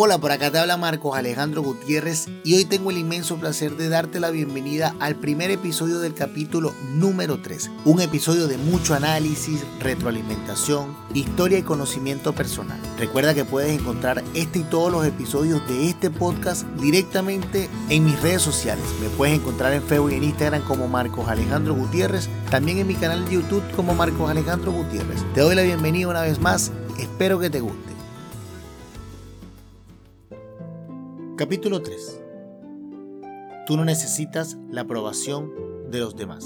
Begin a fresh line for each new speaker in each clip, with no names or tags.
Hola, por acá te habla Marcos Alejandro Gutiérrez y hoy tengo el inmenso placer de darte la bienvenida al primer episodio del capítulo número 3. Un episodio de mucho análisis, retroalimentación, historia y conocimiento personal. Recuerda que puedes encontrar este y todos los episodios de este podcast directamente en mis redes sociales. Me puedes encontrar en Facebook y en Instagram como Marcos Alejandro Gutiérrez, también en mi canal de YouTube como Marcos Alejandro Gutiérrez. Te doy la bienvenida una vez más, espero que te guste. Capítulo 3. Tú no necesitas la aprobación de los demás.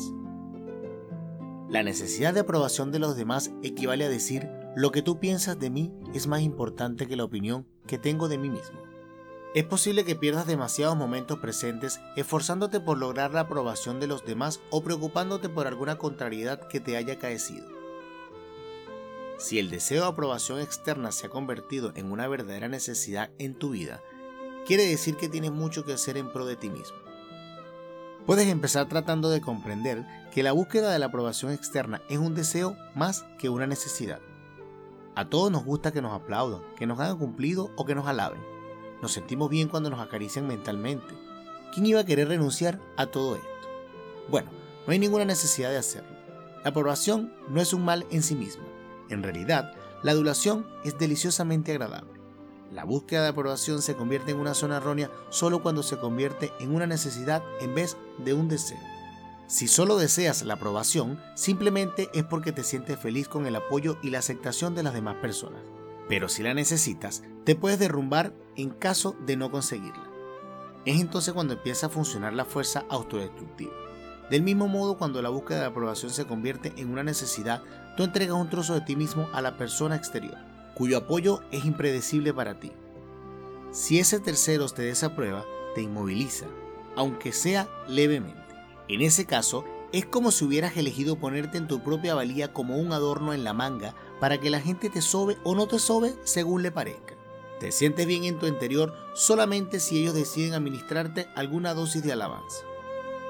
La necesidad de aprobación de los demás equivale a decir lo que tú piensas de mí es más importante que la opinión que tengo de mí mismo. Es posible que pierdas demasiados momentos presentes esforzándote por lograr la aprobación de los demás o preocupándote por alguna contrariedad que te haya caecido. Si el deseo de aprobación externa se ha convertido en una verdadera necesidad en tu vida, quiere decir que tienes mucho que hacer en pro de ti mismo. Puedes empezar tratando de comprender que la búsqueda de la aprobación externa es un deseo más que una necesidad. A todos nos gusta que nos aplaudan, que nos hagan cumplido o que nos alaben. Nos sentimos bien cuando nos acarician mentalmente. ¿Quién iba a querer renunciar a todo esto? Bueno, no hay ninguna necesidad de hacerlo. La aprobación no es un mal en sí misma. En realidad, la adulación es deliciosamente agradable. La búsqueda de aprobación se convierte en una zona errónea solo cuando se convierte en una necesidad en vez de un deseo. Si solo deseas la aprobación, simplemente es porque te sientes feliz con el apoyo y la aceptación de las demás personas. Pero si la necesitas, te puedes derrumbar en caso de no conseguirla. Es entonces cuando empieza a funcionar la fuerza autodestructiva. Del mismo modo, cuando la búsqueda de aprobación se convierte en una necesidad, tú entregas un trozo de ti mismo a la persona exterior cuyo apoyo es impredecible para ti. Si ese tercero te desaprueba, te inmoviliza, aunque sea levemente. En ese caso, es como si hubieras elegido ponerte en tu propia valía como un adorno en la manga para que la gente te sobe o no te sobe según le parezca. Te sientes bien en tu interior solamente si ellos deciden administrarte alguna dosis de alabanza.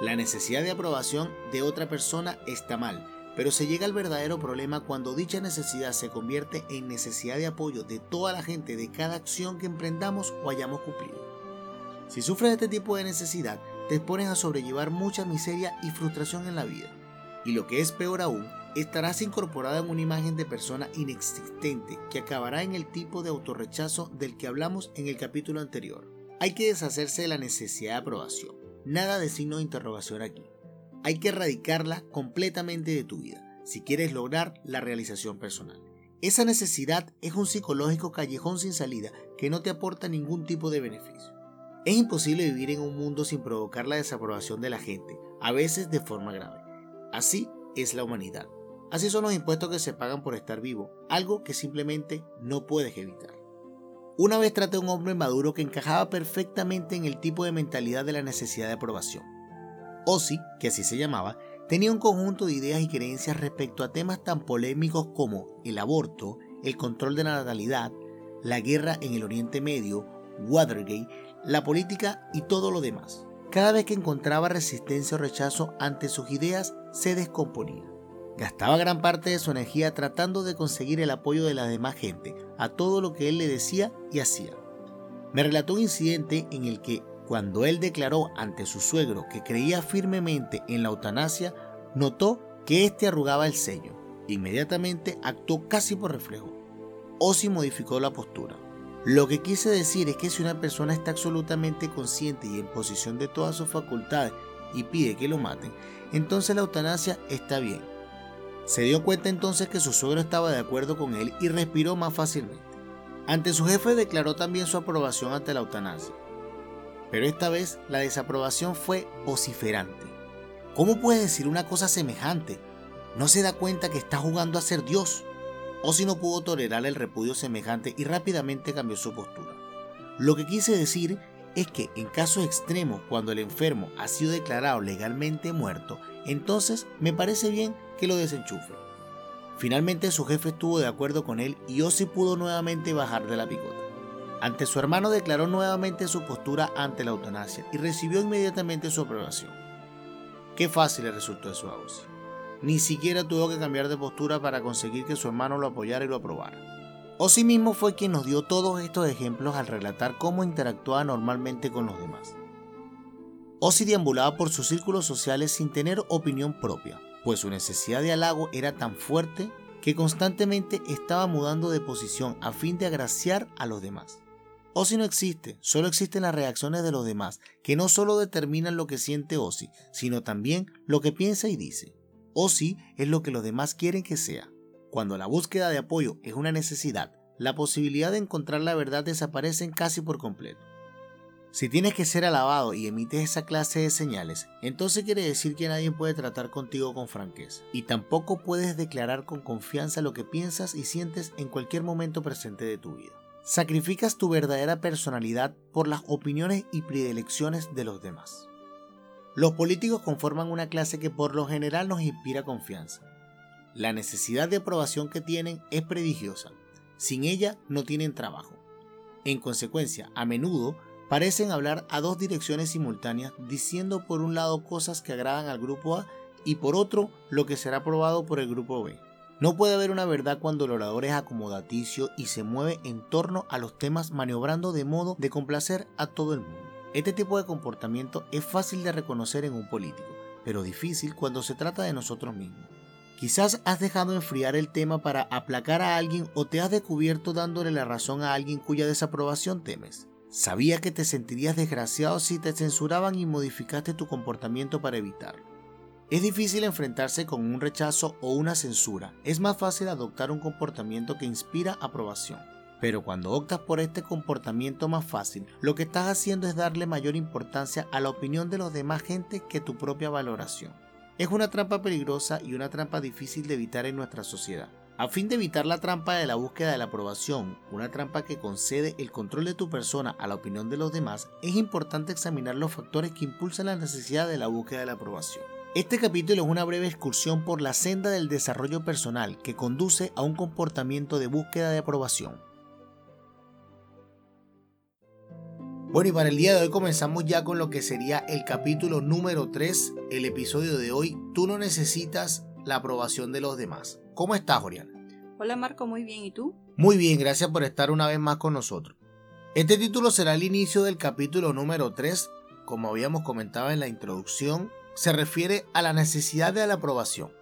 La necesidad de aprobación de otra persona está mal, pero se llega al verdadero problema cuando dicha necesidad se convierte en necesidad de apoyo de toda la gente de cada acción que emprendamos o hayamos cumplido. Si sufres de este tipo de necesidad, te expones a sobrellevar mucha miseria y frustración en la vida. Y lo que es peor aún, estarás incorporada en una imagen de persona inexistente que acabará en el tipo de autorrechazo del que hablamos en el capítulo anterior. Hay que deshacerse de la necesidad de aprobación. Nada de signo de interrogación aquí hay que erradicarla completamente de tu vida si quieres lograr la realización personal. Esa necesidad es un psicológico callejón sin salida que no te aporta ningún tipo de beneficio. Es imposible vivir en un mundo sin provocar la desaprobación de la gente, a veces de forma grave. Así es la humanidad. Así son los impuestos que se pagan por estar vivo, algo que simplemente no puedes evitar. Una vez traté a un hombre maduro que encajaba perfectamente en el tipo de mentalidad de la necesidad de aprobación. Ozzy, que así se llamaba, tenía un conjunto de ideas y creencias respecto a temas tan polémicos como el aborto, el control de la natalidad, la guerra en el Oriente Medio, Watergate, la política y todo lo demás. Cada vez que encontraba resistencia o rechazo ante sus ideas, se descomponía. Gastaba gran parte de su energía tratando de conseguir el apoyo de la demás gente a todo lo que él le decía y hacía. Me relató un incidente en el que cuando él declaró ante su suegro que creía firmemente en la eutanasia, notó que éste arrugaba el ceño. Inmediatamente actuó casi por reflejo. Ozzy modificó la postura. Lo que quise decir es que si una persona está absolutamente consciente y en posición de todas sus facultades y pide que lo maten, entonces la eutanasia está bien. Se dio cuenta entonces que su suegro estaba de acuerdo con él y respiró más fácilmente. Ante su jefe declaró también su aprobación ante la eutanasia. Pero esta vez la desaprobación fue vociferante. ¿Cómo puede decir una cosa semejante? ¿No se da cuenta que está jugando a ser Dios? O si no pudo tolerar el repudio semejante y rápidamente cambió su postura. Lo que quise decir es que en casos extremos, cuando el enfermo ha sido declarado legalmente muerto, entonces me parece bien que lo desenchufe. Finalmente su jefe estuvo de acuerdo con él y Ozzy pudo nuevamente bajar de la picota. Ante su hermano declaró nuevamente su postura ante la eutanasia y recibió inmediatamente su aprobación. Qué fácil le resultó eso a Ni siquiera tuvo que cambiar de postura para conseguir que su hermano lo apoyara y lo aprobara. Ozzy mismo fue quien nos dio todos estos ejemplos al relatar cómo interactuaba normalmente con los demás. Ozzy deambulaba por sus círculos sociales sin tener opinión propia, pues su necesidad de halago era tan fuerte que constantemente estaba mudando de posición a fin de agraciar a los demás. Ozzy no existe, solo existen las reacciones de los demás, que no solo determinan lo que siente Ozzy, sino también lo que piensa y dice. Ozzy es lo que los demás quieren que sea. Cuando la búsqueda de apoyo es una necesidad, la posibilidad de encontrar la verdad desaparece casi por completo. Si tienes que ser alabado y emites esa clase de señales, entonces quiere decir que nadie puede tratar contigo con franqueza, y tampoco puedes declarar con confianza lo que piensas y sientes en cualquier momento presente de tu vida. Sacrificas tu verdadera personalidad por las opiniones y predilecciones de los demás. Los políticos conforman una clase que por lo general nos inspira confianza. La necesidad de aprobación que tienen es prodigiosa. Sin ella no tienen trabajo. En consecuencia, a menudo parecen hablar a dos direcciones simultáneas, diciendo por un lado cosas que agradan al grupo A y por otro lo que será aprobado por el grupo B. No puede haber una verdad cuando el orador es acomodaticio y se mueve en torno a los temas maniobrando de modo de complacer a todo el mundo. Este tipo de comportamiento es fácil de reconocer en un político, pero difícil cuando se trata de nosotros mismos. Quizás has dejado enfriar el tema para aplacar a alguien o te has descubierto dándole la razón a alguien cuya desaprobación temes. Sabía que te sentirías desgraciado si te censuraban y modificaste tu comportamiento para evitarlo. Es difícil enfrentarse con un rechazo o una censura, es más fácil adoptar un comportamiento que inspira aprobación. Pero cuando optas por este comportamiento más fácil, lo que estás haciendo es darle mayor importancia a la opinión de los demás gente que tu propia valoración. Es una trampa peligrosa y una trampa difícil de evitar en nuestra sociedad. A fin de evitar la trampa de la búsqueda de la aprobación, una trampa que concede el control de tu persona a la opinión de los demás, es importante examinar los factores que impulsan la necesidad de la búsqueda de la aprobación. Este capítulo es una breve excursión por la senda del desarrollo personal que conduce a un comportamiento de búsqueda de aprobación. Bueno, y para el día de hoy comenzamos ya con lo que sería el capítulo número 3, el episodio de hoy, Tú no necesitas la aprobación de los demás. ¿Cómo estás, Oriana?
Hola Marco, muy bien. ¿Y tú?
Muy bien, gracias por estar una vez más con nosotros. Este título será el inicio del capítulo número 3. Como habíamos comentado en la introducción, se refiere a la necesidad de la aprobación.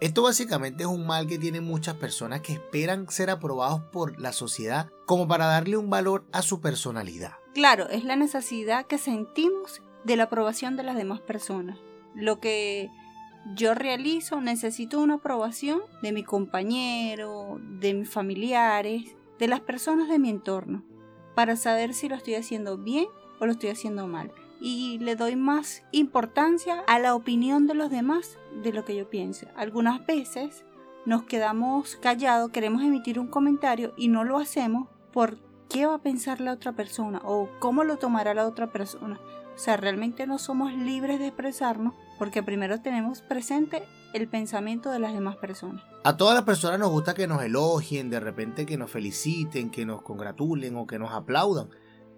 Esto básicamente es un mal que tienen muchas personas que esperan ser aprobados por la sociedad como para darle un valor a su personalidad.
Claro, es la necesidad que sentimos de la aprobación de las demás personas. Lo que yo realizo, necesito una aprobación de mi compañero, de mis familiares, de las personas de mi entorno, para saber si lo estoy haciendo bien o lo estoy haciendo mal. Y le doy más importancia a la opinión de los demás de lo que yo pienso. Algunas veces nos quedamos callados, queremos emitir un comentario y no lo hacemos por qué va a pensar la otra persona o cómo lo tomará la otra persona. O sea, realmente no somos libres de expresarnos porque primero tenemos presente el pensamiento de las demás personas.
A todas las personas nos gusta que nos elogien, de repente que nos feliciten, que nos congratulen o que nos aplaudan.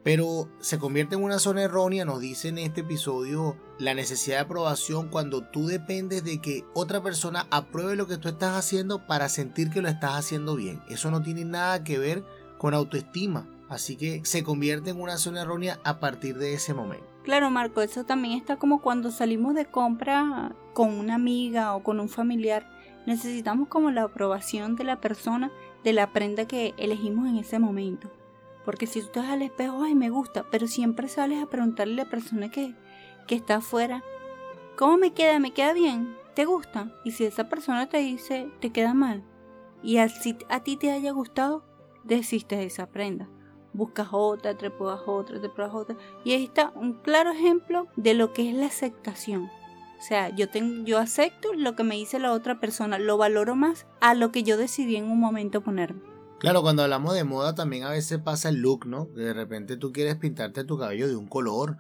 Pero se convierte en una zona errónea, nos dice en este episodio, la necesidad de aprobación cuando tú dependes de que otra persona apruebe lo que tú estás haciendo para sentir que lo estás haciendo bien. Eso no tiene nada que ver con autoestima. Así que se convierte en una zona errónea a partir de ese momento.
Claro, Marco, eso también está como cuando salimos de compra con una amiga o con un familiar. Necesitamos como la aprobación de la persona de la prenda que elegimos en ese momento. Porque si tú estás al espejo, ay, me gusta, pero siempre sales a preguntarle a la persona que, que está afuera, ¿cómo me queda? ¿Me queda bien? ¿Te gusta? Y si esa persona te dice, te queda mal, y si a ti te haya gustado, desistes de esa prenda buscas otra, te pruebas otra, te pruebas otra. Y ahí está un claro ejemplo de lo que es la aceptación. O sea, yo, tengo, yo acepto lo que me dice la otra persona, lo valoro más a lo que yo decidí en un momento ponerme.
Claro, cuando hablamos de moda también a veces pasa el look, ¿no? De repente tú quieres pintarte tu cabello de un color,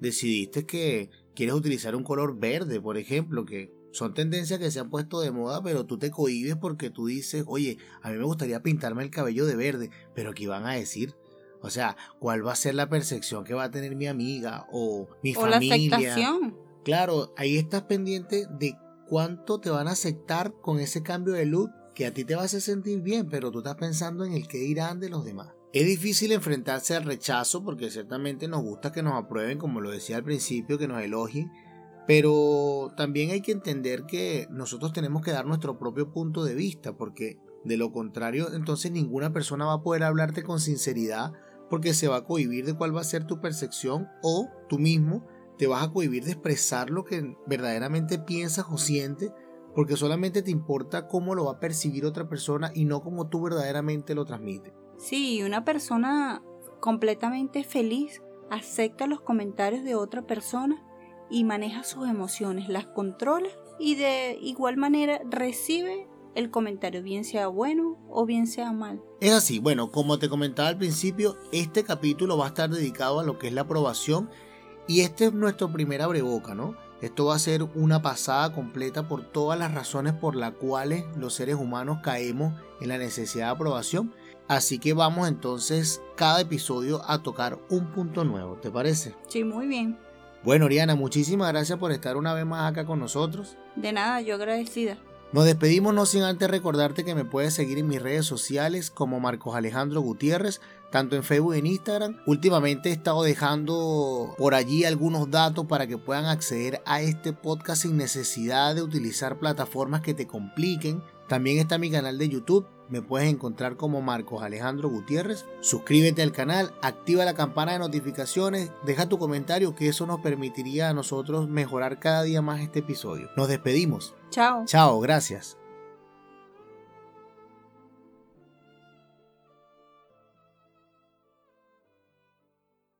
decidiste que quieres utilizar un color verde, por ejemplo, que son tendencias que se han puesto de moda, pero tú te cohibes porque tú dices, oye, a mí me gustaría pintarme el cabello de verde, pero ¿qué van a decir? O sea, ¿cuál va a ser la percepción que va a tener mi amiga o mi
o
familia?
La aceptación.
Claro, ahí estás pendiente de cuánto te van a aceptar con ese cambio de look que a ti te va a sentir bien, pero tú estás pensando en el que dirán de los demás. Es difícil enfrentarse al rechazo porque ciertamente nos gusta que nos aprueben, como lo decía al principio, que nos elogien, pero también hay que entender que nosotros tenemos que dar nuestro propio punto de vista porque de lo contrario entonces ninguna persona va a poder hablarte con sinceridad porque se va a cohibir de cuál va a ser tu percepción o tú mismo te vas a cohibir de expresar lo que verdaderamente piensas o sientes porque solamente te importa cómo lo va a percibir otra persona y no cómo tú verdaderamente lo transmites.
Sí, una persona completamente feliz acepta los comentarios de otra persona y maneja sus emociones, las controla y de igual manera recibe el comentario, bien sea bueno o bien sea mal.
Es así, bueno, como te comentaba al principio, este capítulo va a estar dedicado a lo que es la aprobación y este es nuestro primer abreboca, ¿no? Esto va a ser una pasada completa por todas las razones por las cuales los seres humanos caemos en la necesidad de aprobación. Así que vamos entonces cada episodio a tocar un punto nuevo, ¿te parece?
Sí, muy bien.
Bueno, Oriana, muchísimas gracias por estar una vez más acá con nosotros.
De nada, yo agradecida.
Nos despedimos no sin antes recordarte que me puedes seguir en mis redes sociales como Marcos Alejandro Gutiérrez, tanto en Facebook y en Instagram. Últimamente he estado dejando por allí algunos datos para que puedan acceder a este podcast sin necesidad de utilizar plataformas que te compliquen. También está mi canal de YouTube, me puedes encontrar como Marcos Alejandro Gutiérrez. Suscríbete al canal, activa la campana de notificaciones, deja tu comentario que eso nos permitiría a nosotros mejorar cada día más este episodio. Nos despedimos.
Chao.
Chao, gracias.